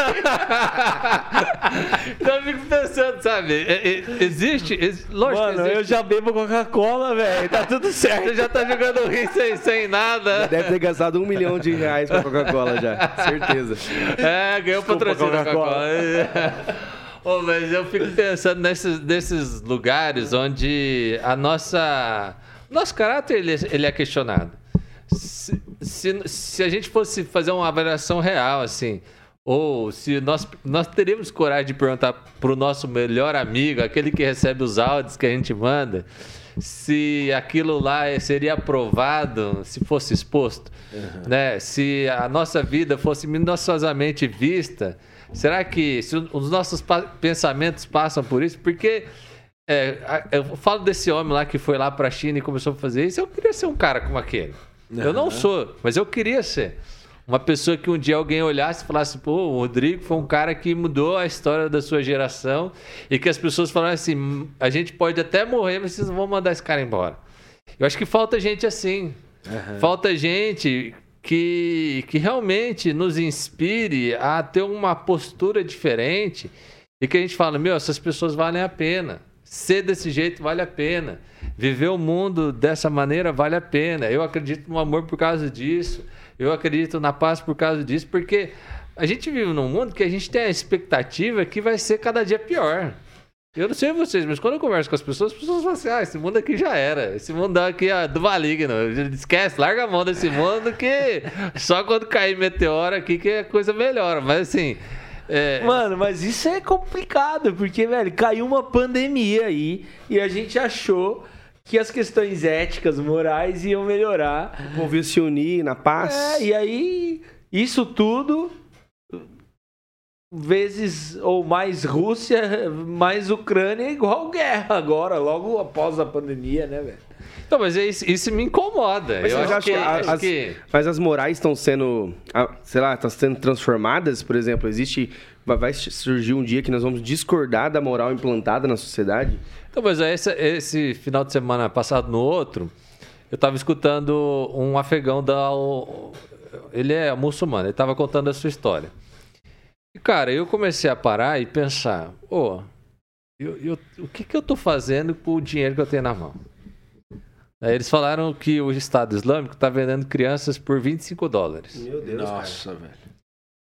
então eu fico pensando, sabe? é- é- Existe. ex- lógico Mano, que existe. eu já bebo Coca-Cola, velho. Tá tudo certo. Você já tá jogando rim sem, sem nada. Deve ter gastado um milhão de reais com Coca-Cola já. Certeza. É, ganhou Desculpa, patrocínio da Coca-Cola. Coca-Cola. Ô, mas eu fico pensando nesses, nesses lugares onde a nossa. Nosso caráter ele, é- ele é questionado. Se, se, se a gente fosse fazer uma avaliação real, assim, ou se nós, nós teríamos coragem de perguntar pro nosso melhor amigo, aquele que recebe os áudios que a gente manda, se aquilo lá seria aprovado se fosse exposto, né? Se a nossa vida fosse minuciosamente vista, será que se os nossos pensamentos passam por isso? Porque é, eu falo desse homem lá que foi lá para a China e começou a fazer isso. Eu queria ser um cara como aquele. Eu não sou, mas eu queria ser. Uma pessoa que um dia alguém olhasse e falasse, pô, o Rodrigo foi um cara que mudou a história da sua geração e que as pessoas falassem assim, a gente pode até morrer, mas vocês não vão mandar esse cara embora. Eu acho que falta gente assim. Falta gente que, que realmente nos inspire a ter uma postura diferente e que a gente fala, meu, essas pessoas valem a pena. Ser desse jeito vale a pena. Viver o mundo dessa maneira vale a pena. Eu acredito no amor por causa disso. Eu acredito na paz por causa disso, porque a gente vive num mundo que a gente tem a expectativa que vai ser cada dia pior. Eu não sei vocês, mas quando eu converso com as pessoas, as pessoas falam assim: ah, esse mundo aqui já era. Esse mundo aqui é do maligno. Esquece, larga a mão desse mundo que só quando cair meteoro aqui que a coisa melhora. Mas assim. É, Mano, mas isso é complicado, porque, velho, caiu uma pandemia aí e a gente achou que as questões éticas, morais iam melhorar. O povo ia se unir na paz. É, e aí, isso tudo, vezes ou mais Rússia, mais Ucrânia, é igual guerra agora, logo após a pandemia, né, velho? Então, mas é isso, isso me incomoda. Mas eu acho que, que a- acho as- que- Mas as morais estão sendo, ah, sei lá, estão sendo transformadas, por exemplo, existe, vai- surgir um dia que nós vamos discordar da moral implantada na sociedade? Então, mas esse, esse final de semana passado no outro, eu tava escutando um afegão da. Ele é muçulmano, ele tava contando a sua história. E, cara, eu comecei a parar e pensar, ô, eu- eu- o que, que eu tô fazendo com o dinheiro que eu tenho na mão? Aí eles falaram que o Estado Islâmico está vendendo crianças por 25 dólares. Meu Deus, Nossa, velho.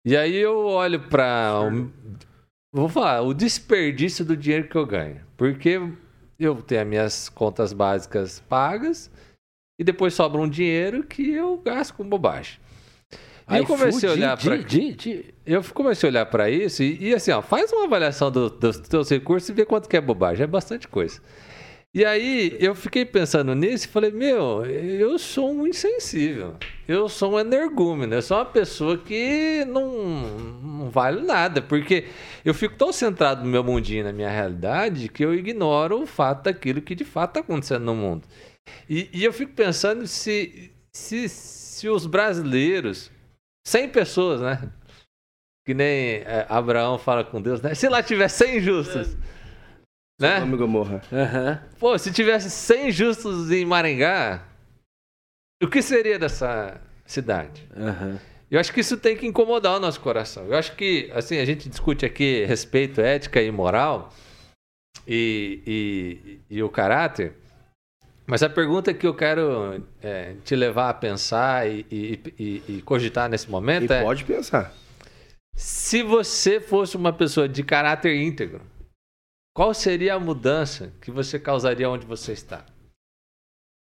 E aí eu olho para. Vou falar, o desperdício do dinheiro que eu ganho. Porque eu tenho as minhas contas básicas pagas e depois sobra um dinheiro que eu gasto com bobagem. E eu comecei a olhar para eu comecei a olhar para isso e, e, assim, ó, faz uma avaliação do, dos teus recursos e vê quanto que é bobagem, é bastante coisa. E aí eu fiquei pensando nisso e falei, meu, eu sou um insensível. Eu sou um energúmeno. Eu sou uma pessoa que não, não vale nada. Porque eu fico tão centrado no meu mundinho, na minha realidade, que eu ignoro o fato daquilo que de fato está acontecendo no mundo. E, e, eu fico pensando se, se, se os brasileiros, 100 pessoas, né? Que nem é, Abraão fala com Deus, né? Se lá tiver 100 justos. É né? Sodoma Gomorra. Uhum. Pô, se tivesse 100 justos em Maringá, o que seria dessa cidade? Uhum. Eu acho que isso tem que incomodar o nosso coração. Eu acho que, assim, a gente discute aqui respeito, ética e moral e, e, e o caráter, mas a pergunta que eu quero é, te levar a pensar e, e, e cogitar nesse momento e é... pode pensar. Se você fosse uma pessoa de caráter íntegro, qual seria a mudança que você causaria onde você está?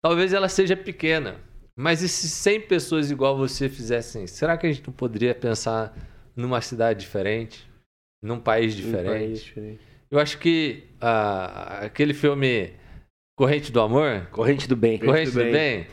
Talvez ela seja pequena, mas e se 100 pessoas igual você fizessem isso? Será que a gente não poderia pensar numa cidade diferente? Num país diferente? Um país diferente. Eu acho que uh, aquele filme Corrente do Amor. Corrente do Bem. Corrente, do, do, Bem. bem.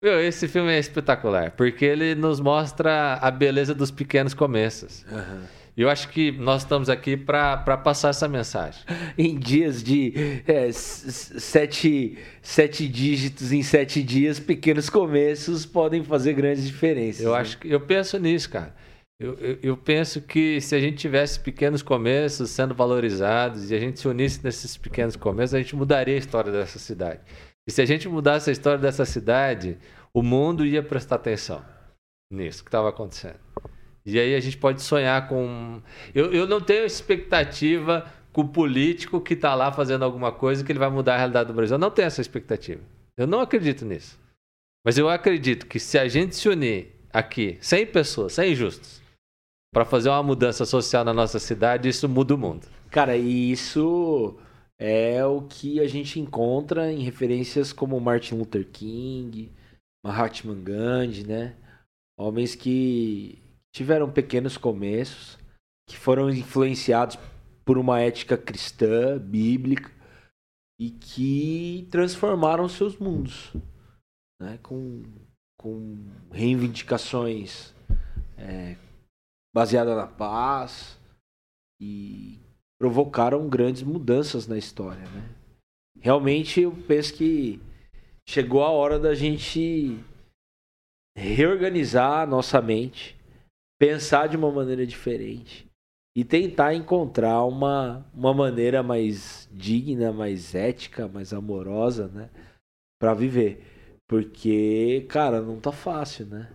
Meu, esse filme é espetacular, porque ele nos mostra a beleza dos pequenos começos. Uhum. E eu acho que nós estamos aqui para passar essa mensagem. Em dias de é, sete, sete dígitos em sete dias, pequenos começos podem fazer grandes diferenças. Eu, né? acho que, eu penso nisso, cara. Eu, eu, eu, penso que se a gente tivesse pequenos começos sendo valorizados e a gente se unisse nesses pequenos começos, a gente mudaria a história dessa cidade. E se a gente mudasse a história dessa cidade, o mundo ia prestar atenção nisso que estava acontecendo. E aí a gente pode sonhar com. Eu, eu não tenho expectativa com o político que está lá fazendo alguma coisa que ele vai mudar a realidade do Brasil. Eu não tenho essa expectativa. Eu não acredito nisso. Mas eu acredito que se a gente se unir aqui, 100 pessoas, 100 justos, para fazer uma mudança social na nossa cidade, isso muda o mundo. Cara, e isso é o que a gente encontra em referências como Martin Luther King, Mahatma Gandhi, né? Homens que tiveram pequenos começos, que foram influenciados por uma ética cristã, bíblica, e que transformaram seus mundos, né? com, com reivindicações é, baseadas na paz e provocaram grandes mudanças na história. Né? Realmente eu penso que chegou a hora da gente reorganizar a nossa mente pensar de uma maneira diferente e tentar encontrar uma, uma maneira mais digna, mais ética, mais amorosa, né, para viver. Porque, cara, não tá fácil, né?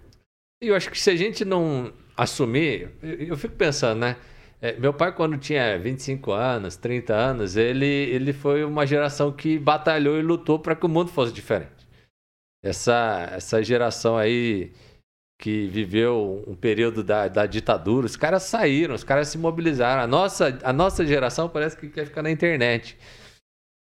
Eu acho que se a gente não assumir, eu, eu fico pensando, né? É, meu pai, quando tinha 25 anos, 30 anos, ele, ele foi uma geração que batalhou e lutou para que o mundo fosse diferente. Essa, essa geração aí que viveu um período da, da ditadura, os caras saíram, os caras se mobilizaram. A nossa, a nossa geração parece que quer ficar na internet.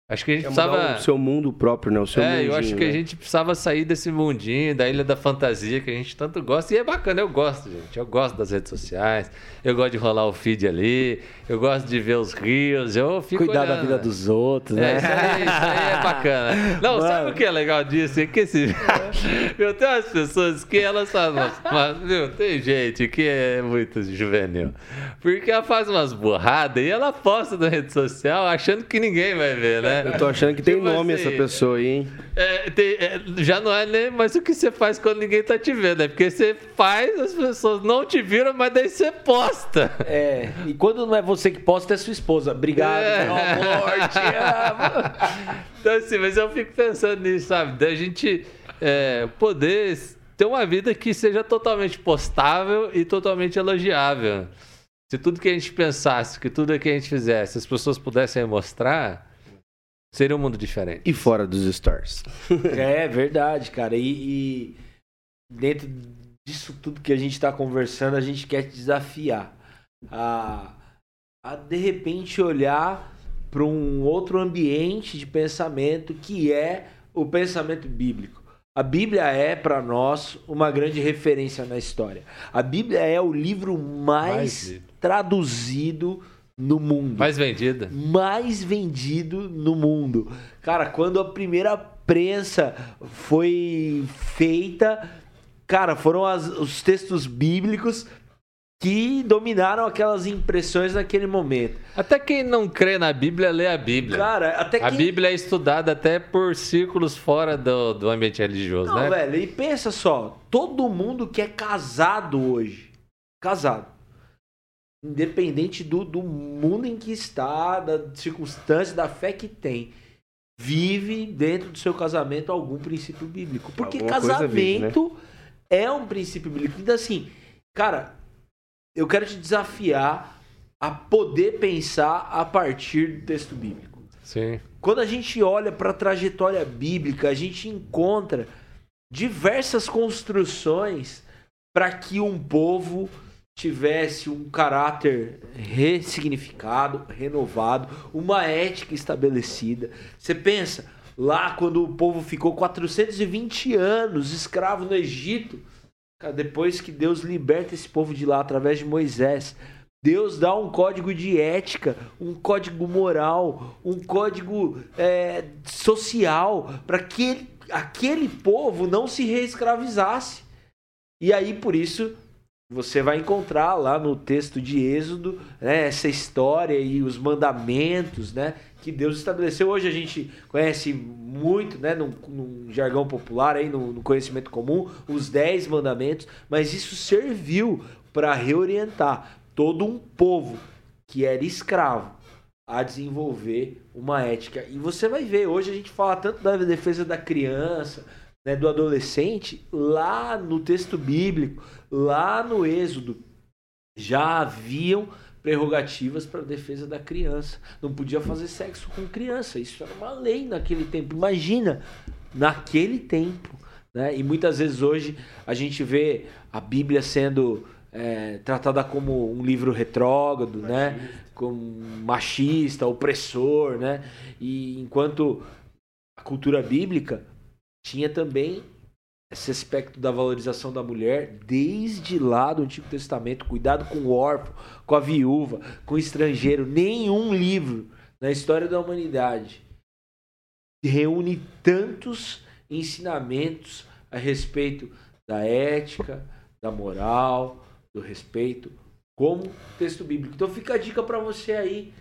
Acho que a gente é precisava. O seu mundo próprio, né? O seu é, mundinho, eu acho que né? a gente precisava sair desse mundinho, da ilha da fantasia que a gente tanto gosta. E é bacana, eu gosto, gente. Eu gosto das redes sociais, eu gosto de rolar o feed ali, eu gosto de ver os rios, eu fico. Cuidar olhando. da vida dos outros, né? É, isso aí, isso aí é bacana. Não, Mano. sabe o que é legal disso? É que esse. meu, tem umas pessoas que elas fazem. Mas, meu, tem gente que é muito juvenil. Porque ela faz umas burradas e ela posta na rede social achando que ninguém vai ver, né? Eu tô achando que tem tipo nome assim, essa pessoa aí, hein? É, tem, é, já não é nem mais o que você faz quando ninguém tá te vendo, é porque você faz, as pessoas não te viram, mas daí você posta. É, e quando não é você que posta, é sua esposa. Obrigado, é. meu amor, te amo. Então, assim, mas eu fico pensando nisso, sabe? Da gente é, poder ter uma vida que seja totalmente postável e totalmente elogiável. Se tudo que a gente pensasse, que tudo que a gente fizesse, as pessoas pudessem mostrar, seria um mundo diferente. E fora dos stores. É verdade, cara. E, e dentro disso tudo que a gente está conversando, a gente quer te desafiar a, a de repente olhar para um outro ambiente de pensamento que é o pensamento bíblico. A Bíblia é para nós uma grande referência na história. A Bíblia é o livro mais, mais traduzido no mundo. Mais vendida. Mais vendido no mundo. Cara, quando a primeira prensa foi feita, cara, foram as, os textos bíblicos que dominaram aquelas impressões naquele momento. Até quem não crê na Bíblia, lê a Bíblia. Cara, até quem... A Bíblia é estudada até por círculos fora do, do ambiente religioso, não, né? velho, e pensa só, todo mundo que é casado hoje, casado, independente do, do mundo em que está, da circunstância, da fé que tem, vive dentro do seu casamento algum princípio bíblico. Porque Alguma casamento vive, né? é um princípio bíblico. Então, assim, cara, eu quero te desafiar a poder pensar a partir do texto bíblico. Sim. Quando a gente olha para a trajetória bíblica, a gente encontra diversas construções para que um povo tivesse um caráter ressignificado, renovado, uma ética estabelecida. Você pensa, lá quando o povo ficou 420 anos escravo no Egito, depois que Deus liberta esse povo de lá através de Moisés, Deus dá um código de ética, um código moral, um código é, social para que aquele povo não se reescravizasse. E aí, por isso, você vai encontrar lá no texto de Êxodo né, essa história e os mandamentos né, que Deus estabeleceu. Hoje a gente conhece muito, né, num, num jargão popular, aí, no, no, conhecimento comum, os dez mandamentos, mas isso serviu para reorientar todo um povo que era escravo a desenvolver uma ética. E você vai ver, hoje a gente fala tanto da defesa da criança, né, do adolescente, lá no texto bíblico, lá no Êxodo, já haviam prerrogativas para a defesa da criança. Não podia fazer sexo com criança. Isso era uma lei naquele tempo. Imagina, naquele tempo. Né? E muitas vezes hoje a gente vê a Bíblia sendo é, tratada como um livro retrógrado, né? machista. né? como machista, opressor. Né? E enquanto a cultura bíblica tinha também esse aspecto da valorização da mulher desde lá do Antigo Testamento, cuidado com o órfão, com a viúva, com o estrangeiro. Nenhum livro na história da humanidade reúne tantos ensinamentos a respeito da ética, da moral, do respeito, como o texto bíblico. Então fica a dica para você aí,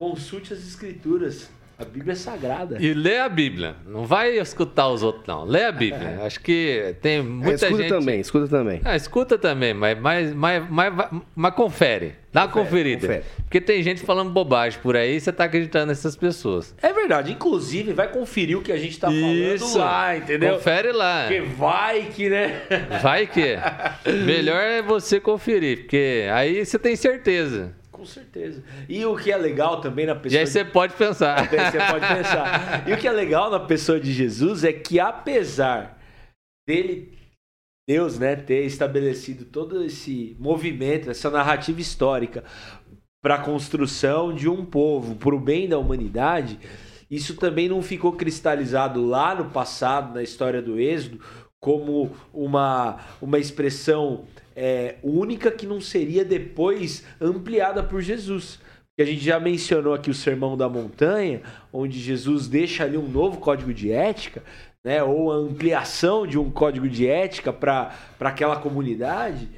consulte as escrituras. A Bíblia é sagrada. E lê a Bíblia. Não vai escutar os outros, não. Lê a Bíblia. Acho que tem muita é, escuta gente... também, escuta também. Ah, escuta também, mas, mas, mas, mas, mas confere. Dá uma conferida. Confere. Porque tem gente falando bobagem por aí e você tá acreditando nessas pessoas. É verdade. Inclusive, vai conferir o que a gente tá Isso. falando lá, entendeu? Confere lá. Porque vai que, né? Vai que. Melhor é você conferir, porque aí você tem certeza. Com certeza. E o que é legal também na pessoa. E aí você de... pode pensar. Você pode pensar. E o que é legal na pessoa de Jesus é que, apesar dele, Deus, né, ter estabelecido todo esse movimento, essa narrativa histórica para a construção de um povo, para o bem da humanidade, isso também não ficou cristalizado lá no passado, na história do Êxodo, como uma, uma expressão é, única que não seria depois ampliada por Jesus. Que a gente já mencionou aqui o Sermão da Montanha, onde Jesus deixa ali um novo código de ética, né, ou a ampliação de um código de ética para aquela comunidade,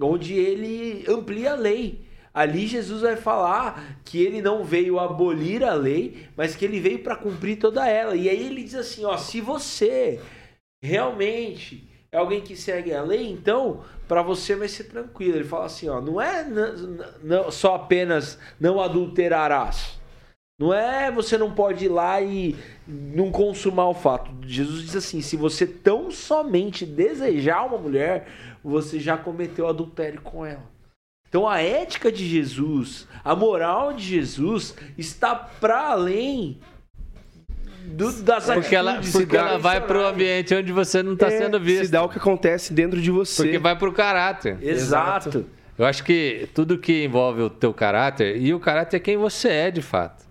onde ele amplia a lei. Ali Jesus vai falar que ele não veio abolir a lei, mas que ele veio para cumprir toda ela. E aí ele diz assim, ó, se você realmente é alguém que segue a lei, então para você vai ser tranquilo. Ele fala assim, ó, não é não, só apenas não adulterarás. Não é você não pode ir lá e não consumar o fato. Jesus diz assim: se você tão somente desejar uma mulher, você já cometeu adultério com ela. Então a ética de Jesus, a moral de Jesus está para além do, das Porque ela, porque ela vai tradicionais. pro ambiente onde você não está É, sendo visto. Se dá o que acontece dentro de você. Porque vai pro caráter. Exato. Eu acho que tudo que envolve o teu caráter, e o caráter é quem você é de fato.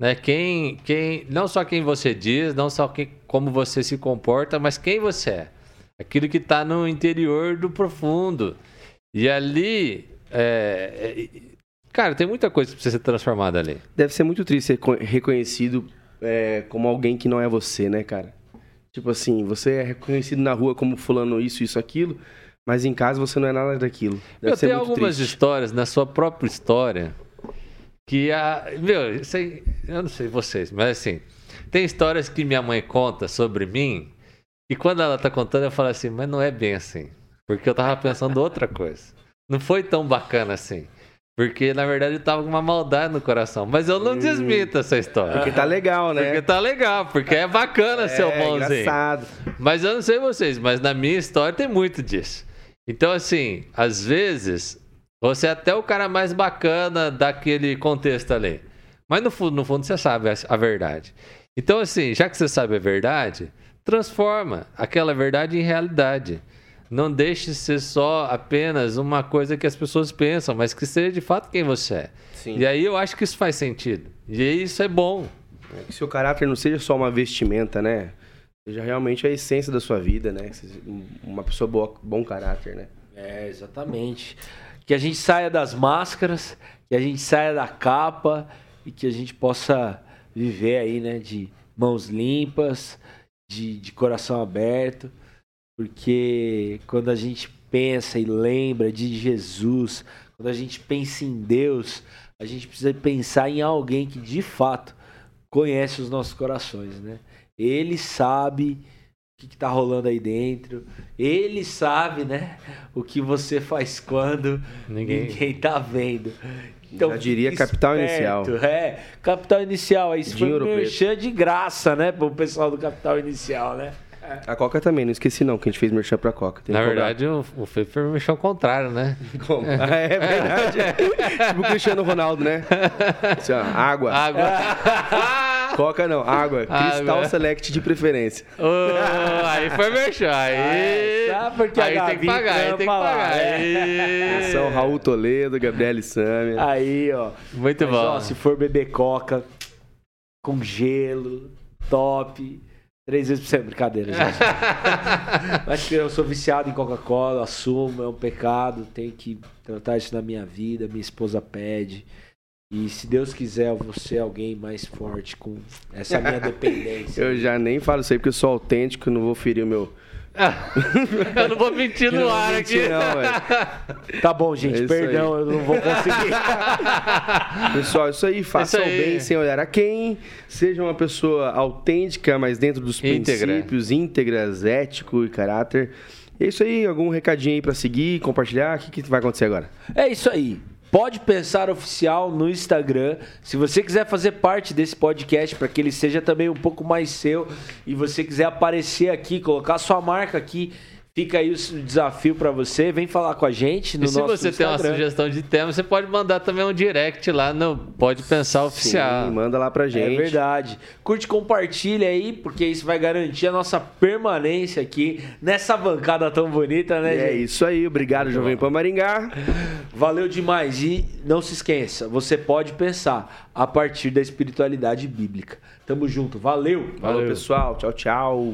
Né? Quem, quem, não só quem você diz, não só quem, como você se comporta, mas quem você é. Aquilo que está no interior do profundo. E ali, é, é, cara, tem muita coisa que precisa ser transformada ali. Deve ser muito triste ser co- reconhecido é, como alguém que não é você, né, cara? Tipo assim, você é reconhecido na rua como fulano isso, isso, aquilo, mas em casa você não é nada daquilo. Deve Eu tenho algumas triste. histórias na sua própria história que a. Meu, isso aí, eu não sei vocês, mas assim, tem histórias que minha mãe conta sobre mim, e quando ela tá contando, eu falo assim, mas não é bem assim. Porque eu tava pensando outra coisa. Não foi tão bacana assim. Porque, na verdade, eu tava com uma maldade no coração. Mas eu não desmito essa história. Porque tá legal, né? Porque tá legal, porque é bacana ser o é, bonzinho. engraçado. Mas eu não sei vocês, mas na minha história tem muito disso. Então, assim, às vezes, você é até o cara mais bacana daquele contexto ali. Mas no fundo, no fundo, você sabe a verdade. Então, assim, já que você sabe a verdade, transforma aquela verdade em realidade. Não deixe ser só apenas uma coisa que as pessoas pensam, mas que seja de fato quem você é. Sim. E aí eu acho que isso faz sentido. E aí isso é bom. Que seu caráter não seja só uma vestimenta, né? Seja realmente a essência da sua vida, né? Que seja Uma pessoa boa, bom caráter, né? É, exatamente. Que a gente saia das máscaras, que a gente saia da capa e que a gente possa viver aí, né, de mãos limpas, de, de coração aberto, porque quando a gente pensa e lembra de Jesus, quando a gente pensa em Deus, a gente precisa pensar em alguém que de fato conhece os nossos corações, né? Ele sabe o que, que tá rolando aí dentro. Ele sabe, né? O que você faz quando Ninguém- ninguém, tá vendo. Então, Já diria fique capital esperto. inicial. É, capital inicial. Aí isso foi um merchan de graça, né? Pro pessoal do capital inicial, né? A Coca também, não esqueci não, que a gente fez merchan pra Coca. Tem Na verdade, o, o Felipe mexeu ao contrário, né? Como? Ah, é verdade. tipo o Cristiano Ronaldo, né? Assim, ó, água. Água. Coca não, água. Cristal. Select de preferência. Ô, aí foi mexer. Aí, É, sabe porque a aí tem que pagar, aí tem que pagar. né? Aí. São Raul Toledo, Gabriele Samia. Aí, ó. Muito Mas, bom. ó, se for beber coca com gelo, top. Três vezes por semana. Brincadeira, gente. Mas que eu sou viciado em Coca-Cola, assumo, é um pecado. Tenho que tratar isso na minha vida. Minha esposa pede. E se Deus quiser, eu vou ser alguém mais forte com essa minha dependência. Eu já nem falo isso aí porque eu sou autêntico, não vou ferir o meu. Eu não vou mentir no ar mentir, aqui. não. Tá bom, gente. É perdão, eu não vou conseguir. Pessoal, isso aí, façam Isso aí. bem sem olhar a quem. Seja uma pessoa autêntica, mas dentro dos Íntegra. princípios, íntegras, ético e caráter. É isso aí, algum recadinho aí pra seguir, compartilhar? O que, que vai acontecer agora? É isso aí. Pode Pensar Oficial no Instagram. Se você quiser fazer parte desse podcast para que ele seja também um pouco mais seu e você quiser aparecer aqui, colocar sua marca aqui, fica aí o desafio para você. Vem falar com a gente no E se você tem uma Instagram. sugestão de tema, você pode mandar também um direct lá no Pode Pensar Oficial. Sim, manda lá pra gente. É verdade. Curte, compartilha aí, porque isso vai garantir a nossa permanência aqui nessa bancada tão bonita, né, E é gente? isso aí, obrigado, Jovem Pan Maringá. Valeu demais. E não se esqueça, você pode pensar a partir da espiritualidade bíblica. Tamo junto. Valeu. Falou, pessoal. Tchau, tchau.